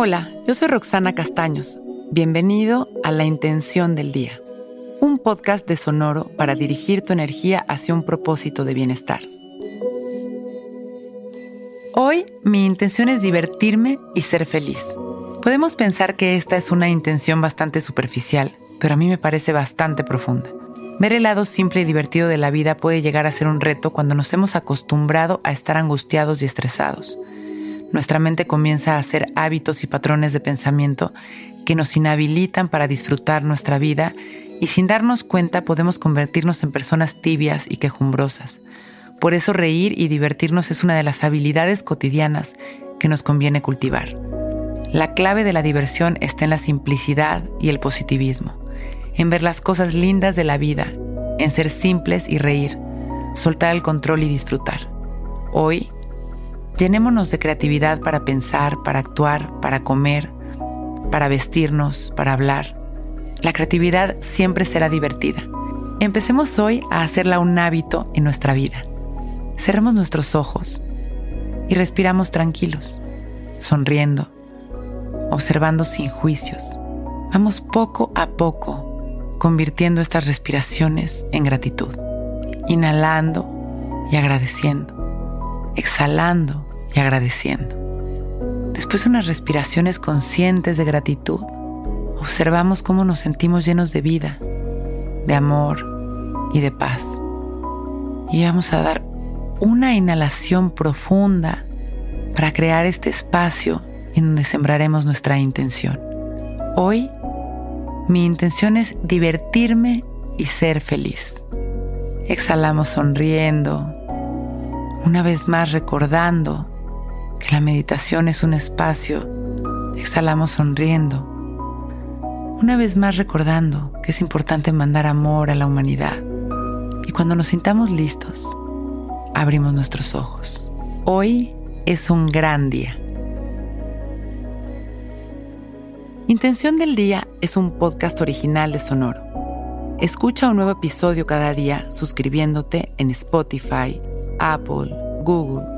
Hola, yo soy Roxana Castaños. Bienvenido a La Intención del Día, un podcast de Sonoro para dirigir tu energía hacia un propósito de bienestar. Hoy mi intención es divertirme y ser feliz. Podemos pensar que esta es una intención bastante superficial, pero a mí me parece bastante profunda. Ver el lado simple y divertido de la vida puede llegar a ser un reto cuando nos hemos acostumbrado a estar angustiados y estresados nuestra mente comienza a hacer hábitos y patrones de pensamiento que nos inhabilitan para disfrutar nuestra vida y sin darnos cuenta podemos convertirnos en personas tibias y quejumbrosas. Por eso reír y divertirnos es una de las habilidades cotidianas que nos conviene cultivar. La clave de la diversión está en la simplicidad y el positivismo, en ver las cosas lindas de la vida, en ser simples y reír, soltar el control y disfrutar. Hoy Llenémonos de creatividad para pensar, para actuar, para comer, para vestirnos, para hablar. La creatividad siempre será divertida. Empecemos hoy a hacerla un hábito en nuestra vida. Cerremos nuestros ojos y respiramos tranquilos, sonriendo, observando sin juicios. Vamos poco a poco convirtiendo estas respiraciones en gratitud, inhalando y agradeciendo, exhalando agradeciendo. Después de unas respiraciones conscientes de gratitud, observamos cómo nos sentimos llenos de vida, de amor y de paz. Y vamos a dar una inhalación profunda para crear este espacio en donde sembraremos nuestra intención. Hoy mi intención es divertirme y ser feliz. Exhalamos sonriendo, una vez más recordando que la meditación es un espacio, exhalamos sonriendo. Una vez más recordando que es importante mandar amor a la humanidad. Y cuando nos sintamos listos, abrimos nuestros ojos. Hoy es un gran día. Intención del Día es un podcast original de Sonoro. Escucha un nuevo episodio cada día suscribiéndote en Spotify, Apple, Google